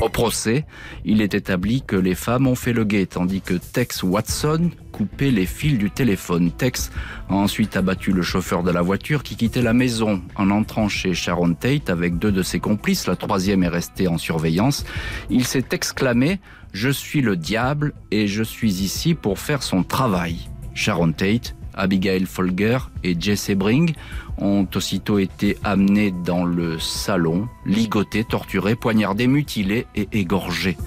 Procès, il est établi que les femmes ont fait le guet, tandis que Tex Watson coupait les fils du téléphone. Tex a ensuite abattu le chauffeur de la voiture qui quittait la maison en entrant chez Sharon Tate avec deux de ses complices. La troisième est restée en surveillance. Il s'est exclamé ⁇ Je suis le diable et je suis ici pour faire son travail ⁇ Sharon Tate Abigail Folger et Jesse Bring ont aussitôt été amenés dans le salon, ligotés, torturés, poignardés, mutilés et égorgés.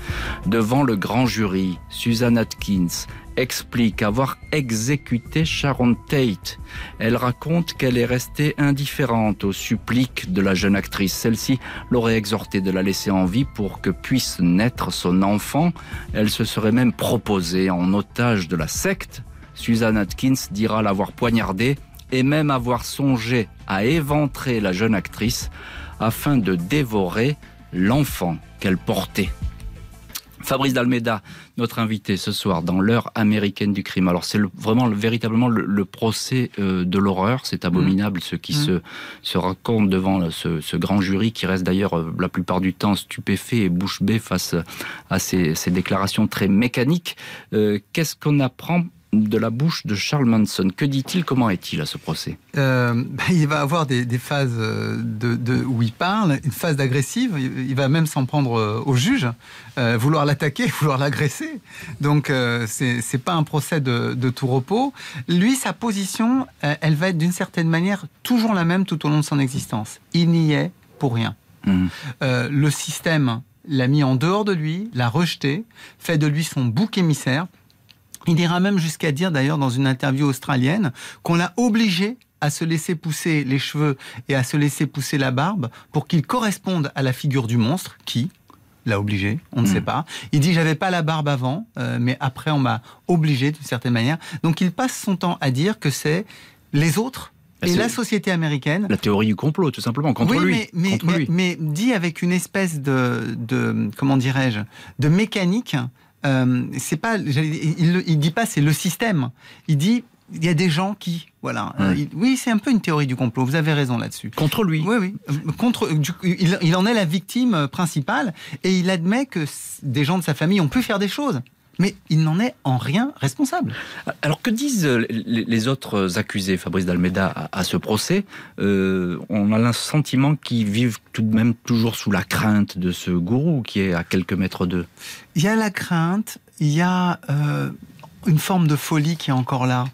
Devant le grand jury, Susan Atkins explique avoir exécuté Sharon Tate. Elle raconte qu'elle est restée indifférente aux suppliques de la jeune actrice. Celle-ci l'aurait exhortée de la laisser en vie pour que puisse naître son enfant. Elle se serait même proposée en otage de la secte Susan Atkins dira l'avoir poignardée et même avoir songé à éventrer la jeune actrice afin de dévorer l'enfant qu'elle portait. Fabrice Dalmeda, notre invité ce soir dans l'heure américaine du crime. Alors c'est vraiment véritablement le, procès euh, de l'horreur. C'est abominable ce qui mmh. se, se raconte devant ce, grand jury qui reste d'ailleurs euh, la plupart du temps stupéfait et bouche bée face à ces, déclarations très mécaniques. Euh, qu'est-ce qu'on apprend de la bouche de Charles Manson. Que dit-il Comment est-il à ce procès? Euh, ben, Il va avoir des, phases euh, de, où il parle, une phase d'agressive. Il va même s'en prendre euh, au juge, vouloir l'attaquer, vouloir l'agresser. Donc c'est pas un procès de, tout repos. Lui, sa position, elle va être d'une certaine manière toujours la même tout au long de son existence. Il n'y est pour rien. Mmh. le système l'a mis en dehors de lui, l'a rejeté, fait de lui son bouc émissaire. Il ira même jusqu'à dire, d'ailleurs, dans une interview australienne, qu'on l'a obligé à se laisser pousser les cheveux et à se laisser pousser la barbe pour qu'il corresponde à la figure du monstre, qui l'a obligé, on ne sait hmm. pas. Il dit j'avais pas la barbe avant, euh, mais après on m'a obligé d'une certaine manière. Donc il passe son temps à dire que c'est les autres bah, et la société américaine. La théorie du complot, tout simplement, contre lui. Mais, mais, mais, dit avec une espèce de, de comment dirais-je, de mécanique euh, c'est pas, il, il dit pas c'est le système. Il dit il y a des gens qui, voilà. Euh, oui, c'est un peu une théorie du complot. Vous avez raison là-dessus. Contre lui. Oui, oui. Euh, contre, il, il, en est la victime principale et il admet que des gens de sa famille ont pu faire des choses mais il n'en est en rien responsable. Alors que disent les autres accusés, Fabrice Dalmeda, à ce procès? Euh, On a le sentiment qu'ils vivent tout de même toujours sous la crainte de ce gourou qui est à quelques mètres d'eux. Il y a la crainte, il y a euh, une forme de folie qui est encore là.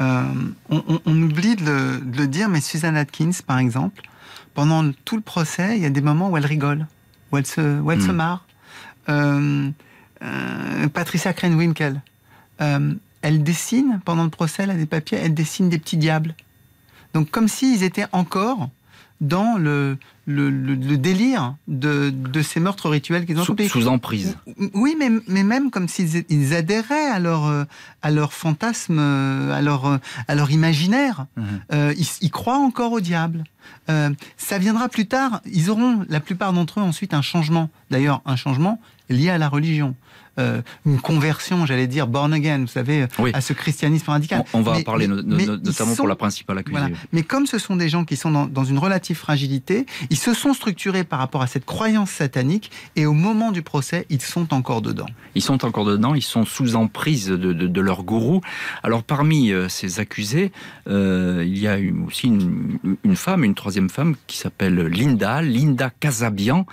Euh, on, oublie de le, dire, mais Suzanne Atkins, par exemple, pendant tout le procès, il y a des moments où elle rigole, où elle se, où elle se hmm. marre. Euh, Patricia Krenwinkel. Euh, elle dessine, pendant le procès, elle a des papiers, elle dessine des petits diables. Donc comme s'ils étaient encore dans le, le, le, délire de, de, ces meurtres rituels qu'ils ont sous, sous emprise. Oui, mais, mais même comme s'ils ils adhéraient à leur, à leur fantasme, à leur, à leur imaginaire. Mhm. Euh, ils, ils, croient encore au diable. Euh, ça viendra plus tard. Ils auront, la plupart d'entre eux, ensuite un changement. D'ailleurs, un changement lié à la religion. Euh, une conversion, j'allais dire, born again, vous savez, à ce christianisme radical. On, va en parler notamment pour la principale accusée. Mais comme ce sont des gens qui sont dans, une relative fragilité, ils se sont structurés par rapport à cette croyance satanique et au moment du procès, ils sont encore dedans. Ils sont encore dedans, ils sont sous emprise de, leur gourou. Alors parmi euh, ces accusés, euh, il y a aussi une, une femme, une troisième femme qui s'appelle Linda, Linda Casabian.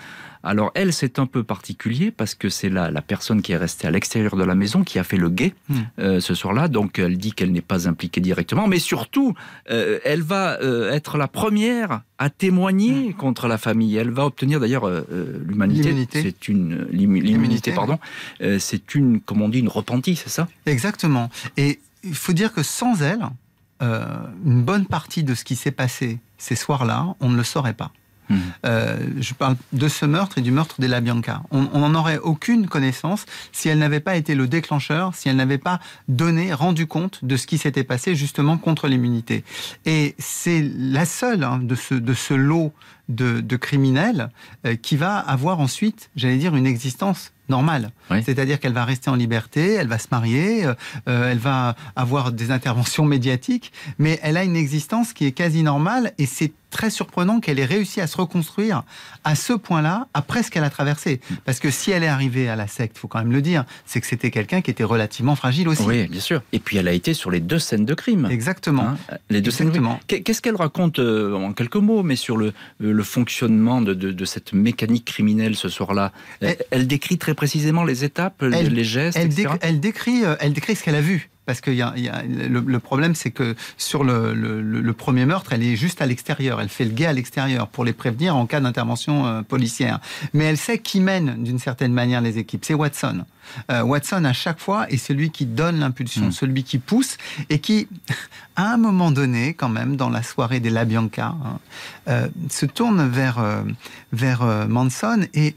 Alors elle, c'est un peu particulier parce que c'est la, la personne qui est restée à l'extérieur de la maison qui a fait le guet hmm. euh, ce soir-là. Donc elle dit qu'elle n'est pas impliquée directement, mais surtout, euh, elle va euh, être la première à témoigner hmm. contre la famille. Elle va obtenir d'ailleurs l'humanité. C'est une l'immunité, pardon. c'est une, comme on dit, une repentie, c'est ça? Exactement. Et il faut dire que sans elle, une bonne partie de ce qui s'est passé ces soirs-là, on ne le saurait pas. Euh, je parle de ce meurtre et du meurtre d'Ella Bianca. On n'en aurait aucune connaissance si elle n'avait pas été le déclencheur, si elle n'avait pas donné, rendu compte de ce qui s'était passé justement contre l'immunité. Et c'est la seule hein, de, ce, de ce lot de, de criminels euh, qui va avoir ensuite, j'allais dire, une existence normale. C'est-à-dire qu'elle va rester en liberté, elle va se marier, euh, euh, elle va avoir des interventions médiatiques, mais elle a une existence qui est quasi normale et c'est très surprenant qu'elle ait réussi à se reconstruire à ce point-là après ce qu'elle a traversé. Parce que si elle est arrivée à la secte, faut quand même le dire, c'est que c'était quelqu'un qui était relativement fragile aussi. Oui, bien sûr. Et puis elle a été sur les deux scènes de crime. Exactement. Hein, les deux scènes. Qu'est-ce qu'elle raconte en quelques mots, mais sur le, le fonctionnement de, de, cette mécanique criminelle ce soir-là elle, décrit très précisément les étapes, les gestes, elle, elle décrit, euh, elle décrit ce qu'elle a vu. Parce que y a, y a, le, problème, c'est que sur le, le, premier meurtre, elle est juste à l'extérieur. Elle fait le guet à l'extérieur pour les prévenir en cas d'intervention euh, policière. Mais elle sait qui mène d'une certaine manière les équipes. C'est Watson. Euh, Watson, à chaque fois, est celui qui donne l'impulsion, hmm. celui qui pousse et qui, à un moment donné, quand même, dans la soirée des La Bianca, hein, se tourne vers, vers Manson et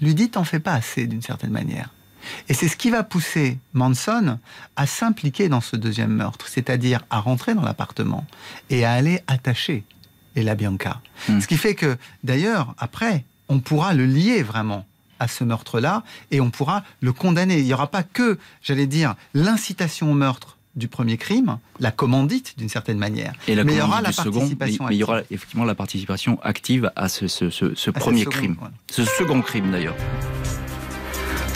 lui dit T'en fais pas assez d'une certaine manière. Et c'est ce qui va pousser Manson à s'impliquer dans ce deuxième meurtre, c'est-à-dire à rentrer dans l'appartement et à aller attacher Ella Bianca. Hmm. Ce qui fait que, d'ailleurs, après, on pourra le lier vraiment à ce meurtre-là et on pourra le condamner. Il n'y aura pas que, j'allais dire, l'incitation au meurtre du premier crime, la commandite d'une certaine manière. Et mais il y aura la participation mais, il y aura effectivement la participation active à ce, premier crime. Ce second crime d'ailleurs.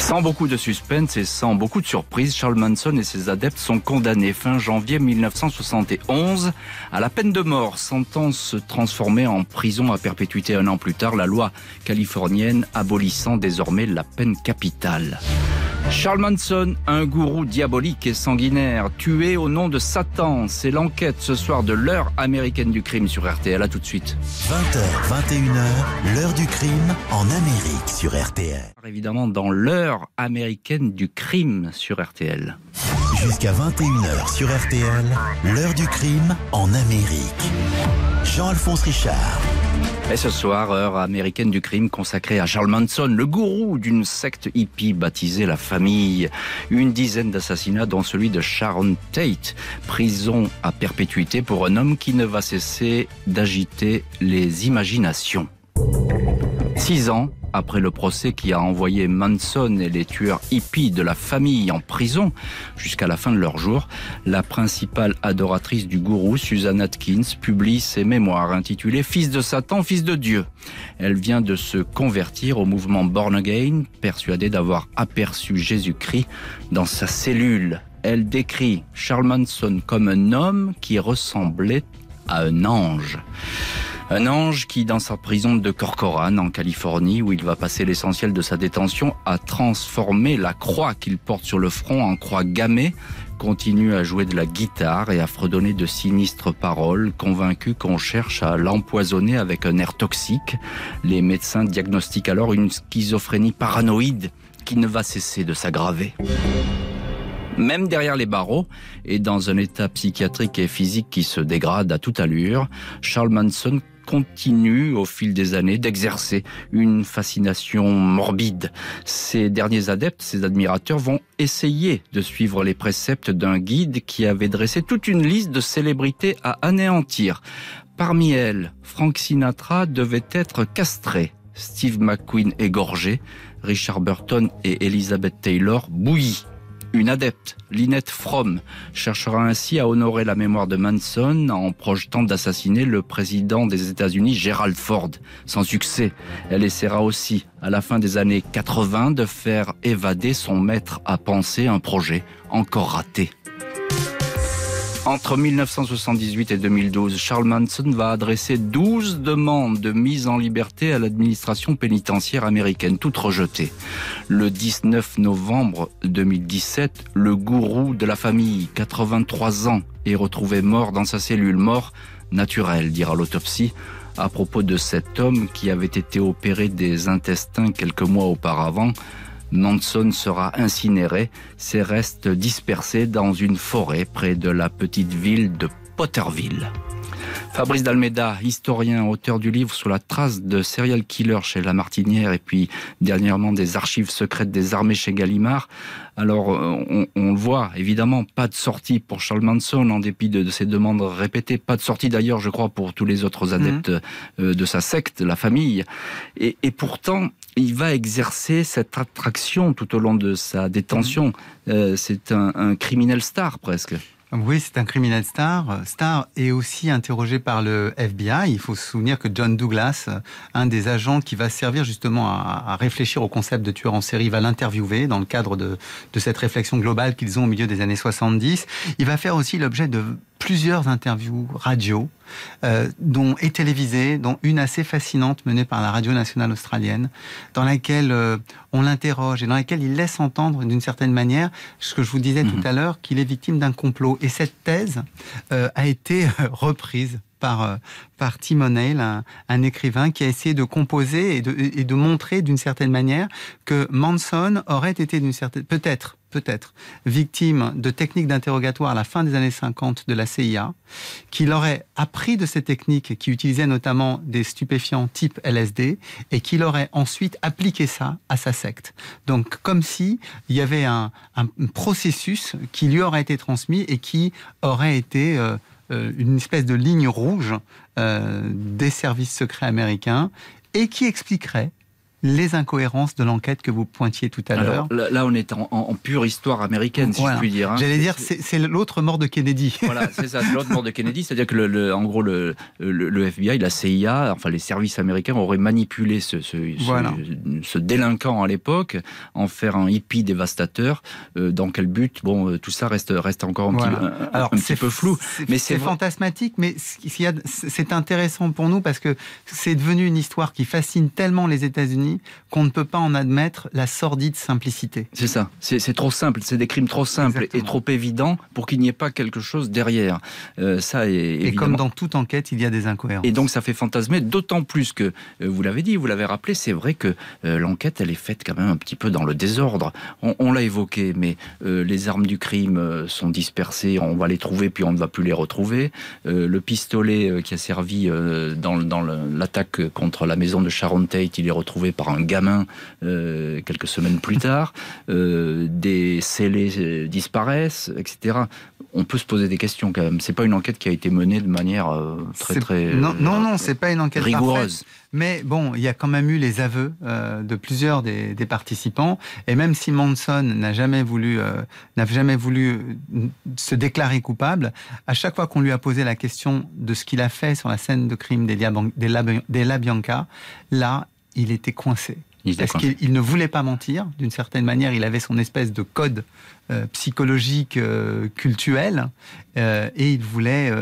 Sans beaucoup de suspense et sans beaucoup de surprise, Charles Manson et ses adeptes sont condamnés fin janvier 1971 à la peine de mort, sentence transformée en prison à perpétuité un an plus tard, la loi californienne abolissant désormais la peine capitale. Charles Manson, un gourou diabolique et sanguinaire, tué au nom de Satan. C'est l'enquête ce soir de l'heure américaine du crime sur RTL. À tout de suite. 20h, 21h, l'heure du crime en Amérique sur RTL. Évidemment, dans l'heure américaine du crime sur RTL. Jusqu'à 21h sur RTL, l'heure du crime en Amérique. Jean-Alphonse Richard. Et ce soir, heure américaine du crime consacrée à Charles Manson, le gourou d'une secte hippie baptisée la famille. Une dizaine d'assassinats, dont celui de Sharon Tate. Prison à perpétuité pour un homme qui ne va cesser d'agiter les imaginations. Six ans après le procès qui a envoyé Manson et les tueurs hippies de la famille en prison jusqu'à la fin de leur jour, la principale adoratrice du gourou, Susan Atkins, publie ses mémoires intitulées Fils de Satan, fils de Dieu. Elle vient de se convertir au mouvement Born Again, persuadée d'avoir aperçu Jésus-Christ dans sa cellule. Elle décrit Charles Manson comme un homme qui ressemblait à un ange. Un ange qui, dans sa prison de Corcoran, en Californie, où il va passer l'essentiel de sa détention, a transformé la croix qu'il porte sur le front en croix gammée, continue à jouer de la guitare et à fredonner de sinistres paroles, convaincu qu'on cherche à l'empoisonner avec un air toxique. Les médecins diagnostiquent alors une schizophrénie paranoïde qui ne va cesser de s'aggraver. Même derrière les barreaux et dans un état psychiatrique et physique qui se dégrade à toute allure, Charles Manson continue au fil des années d'exercer une fascination morbide. Ses derniers adeptes, ses admirateurs vont essayer de suivre les préceptes d'un guide qui avait dressé toute une liste de célébrités à anéantir. Parmi elles, Frank Sinatra devait être castré, Steve McQueen égorgé, Richard Burton et Elizabeth Taylor bouillis. Une adepte, Lynette Fromm, cherchera ainsi à honorer la mémoire de Manson en projetant d'assassiner le président des États-Unis, Gerald Ford. Sans succès, elle essaiera aussi, à la fin des années 80, de faire évader son maître à penser un projet encore raté. Entre 1978 et 2012, Charles Manson va adresser 12 demandes de mise en liberté à l'administration pénitentiaire américaine, toutes rejetées. Le 19 novembre 2017, le gourou de la famille, 83 ans, est retrouvé mort dans sa cellule, mort naturelle, dira l'autopsie, à propos de cet homme qui avait été opéré des intestins quelques mois auparavant. Manson sera incinéré, ses restes dispersés dans une forêt près de la petite ville de Potterville. Fabrice Dalmeda, historien, auteur du livre sur la trace de serial killer chez La Martinière et puis dernièrement des archives secrètes des armées chez Gallimard. Alors euh, on, le voit, évidemment, pas de sortie pour Charles Manson en dépit de, ses demandes répétées, pas de sortie d'ailleurs, je crois, pour tous les autres adeptes mhm. euh, de sa secte, la famille. Et, pourtant, il va exercer cette attraction tout au long de sa détention. Mhm. Euh, c'est un criminel star presque. Oui, c'est un criminel star. Star est aussi interrogé par le FBI. Il faut se souvenir que John Douglas, un des agents qui va servir justement à, réfléchir au concept de tueur en série, va l'interviewer dans le cadre de, cette réflexion globale qu'ils ont au milieu des années 70. Il va faire aussi l'objet de plusieurs interviews radio, euh, dont et télévisées, dont une assez fascinante menée par la radio nationale australienne, dans laquelle euh, on l'interroge et dans laquelle il laisse entendre d'une certaine manière ce que je vous disais tout mhm. à l'heure, qu'il est victime d'un complot. Et cette thèse euh, a été euh, reprise par, euh, par Tim O'Neill, un, écrivain qui a essayé de composer et de, et de montrer d'une certaine manière que Manson aurait été d'une certaine, peut-être, peut-être, victime de techniques d'interrogatoire à la fin des années 50 de la CIA, qu'il aurait appris de ces techniques qui utilisaient notamment des stupéfiants type LSD et qu'il aurait ensuite appliqué ça à sa secte. Donc, comme si il y avait un, processus qui lui aurait été transmis et qui aurait été euh, euh, une espèce de ligne rouge euh, des services secrets américains et qui expliquerait les incohérences de l'enquête que vous pointiez tout à l'heure. Là, on est en, pure histoire américaine, si je puis dire. Hein. J'allais dire, c'est l'autre mort de Kennedy. Voilà, c'est ça, l'autre mort de Kennedy. C'est-à-dire que, le, en gros, le, le, FBI, la CIA, enfin les services américains auraient manipulé ce, ce, ce, délinquant à l'époque, en faire un hippie dévastateur. Euh, dans quel but? Bon, euh, tout ça reste, reste encore un, petit, Alors, un petit peu flou. Mais c'est fantasmatique, mais c'est intéressant pour nous parce que c'est devenu une histoire qui fascine tellement les États-Unis qu'on ne peut pas en admettre la sordide simplicité. C'est ça, c'est trop simple, c'est des crimes trop simples et trop évidents pour qu'il n'y ait pas quelque chose derrière. Euh, ça est, Et comme dans toute enquête, il y a des incohérences. Et donc ça fait fantasmer, d'autant plus que, euh, vous l'avez dit, vous l'avez rappelé, c'est vrai que euh, l'enquête, elle est faite quand même un petit peu dans le désordre. On, l'a évoqué, mais les armes du crime sont dispersées, on va les trouver puis on ne va plus les retrouver. le pistolet qui a servi dans, dans l'attaque contre la maison de Sharon Tate, il est retrouvé par un gamin euh, quelques semaines plus tard, euh, des scellés euh, disparaissent, etc. On peut se poser des questions quand même. C'est pas une enquête qui a été menée de manière très très non non non c'est pas une enquête rigoureuse. Mais bon, il y a quand même eu les aveux de plusieurs des, participants, et même si Manson n'a jamais voulu n'a jamais voulu se déclarer coupable, à chaque fois qu'on lui a posé la question de ce qu'il a fait sur la scène de crime des, des, La Bianca, là, il était coincé. Parce qu'il ne voulait pas mentir. D'une certaine manière, il avait son espèce de code euh, psychologique euh, cultuel, euh, et il voulait,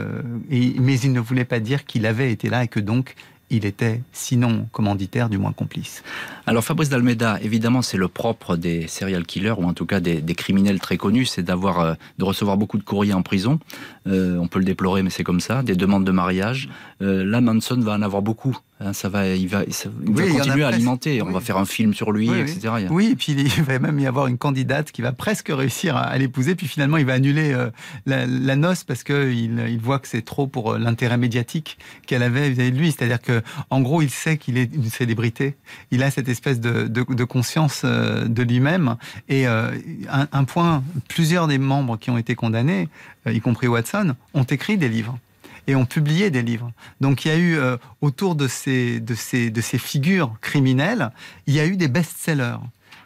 mais il ne voulait pas dire qu'il avait été là et que donc il était, sinon commanditaire, du moins complice. Alors Fabrice Dalmeda, évidemment, c'est le propre des serial killers, ou en tout cas des, criminels très connus, c'est d'avoir, euh, de recevoir beaucoup de courriers en prison. Euh, on peut le déplorer, mais c'est comme ça. Des demandes de mariage. Euh, là, Manson va en avoir beaucoup Hein, ça va, il va, continuer à alimenter. On va faire un film sur lui, etc. Oui. et puis il va même y avoir une candidate qui va presque réussir à, l'épouser, puis finalement il va annuler euh, la, noce parce qu'il il voit que c'est trop pour euh, l'intérêt médiatique qu'elle avait vis-à-vis de lui. C'est-à-dire que, en gros, il sait qu'il est une célébrité. Il a cette espèce de, conscience de lui-même. Et un, point, plusieurs des membres qui ont été condamnés, y compris Watson, ont écrit des livres et ont publié des livres. Donc il y a eu euh, autour de ces, de, ces, de ces figures criminelles, il y a eu des best-sellers,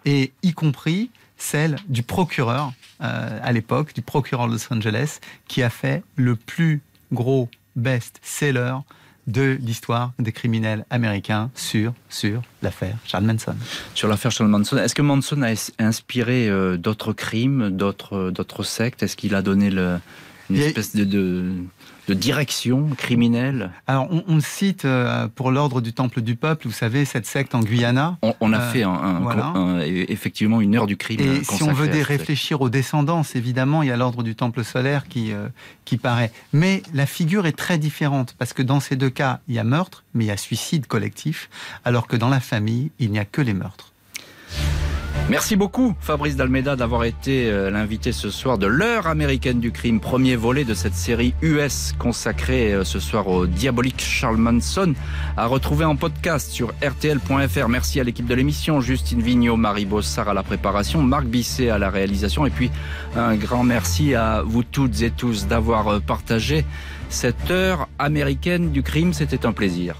et y compris celle du procureur euh, à l'époque, du procureur de Los Angeles, qui a fait le plus gros best-seller de l'histoire des criminels américains sur, sur l'affaire Charles Manson. Sur l'affaire Charles Manson, est-ce que Manson a inspiré euh, d'autres crimes, d'autres sectes? Est-ce qu'il a donné le, une espèce de, de, de direction criminelle Alors, on, cite euh, pour l'ordre du Temple du Peuple, vous savez, cette secte en Guyana. On, a euh, fait un, effectivement une heure du crime. Et si on veut des réfléchir aux descendances, évidemment, il y a l'ordre du Temple solaire qui, euh, qui paraît. Mais la figure est très différente, parce que dans ces deux cas, il y a meurtre, mais il y a suicide collectif, alors que dans la famille, il n'y a que les meurtres. Merci beaucoup Fabrice Dalmeda d'avoir été euh, l'invité ce soir de l'heure américaine du crime, premier volet de cette série US consacrée euh, ce soir au diabolique Charles Manson, à retrouver en podcast sur rtl.fr. Merci à l'équipe de l'émission, Justine Vignot, Marie Bossard à la préparation, Marc Bisset à la réalisation et puis un grand merci à vous toutes et tous d'avoir euh, partagé cette heure américaine du crime. C'était un plaisir.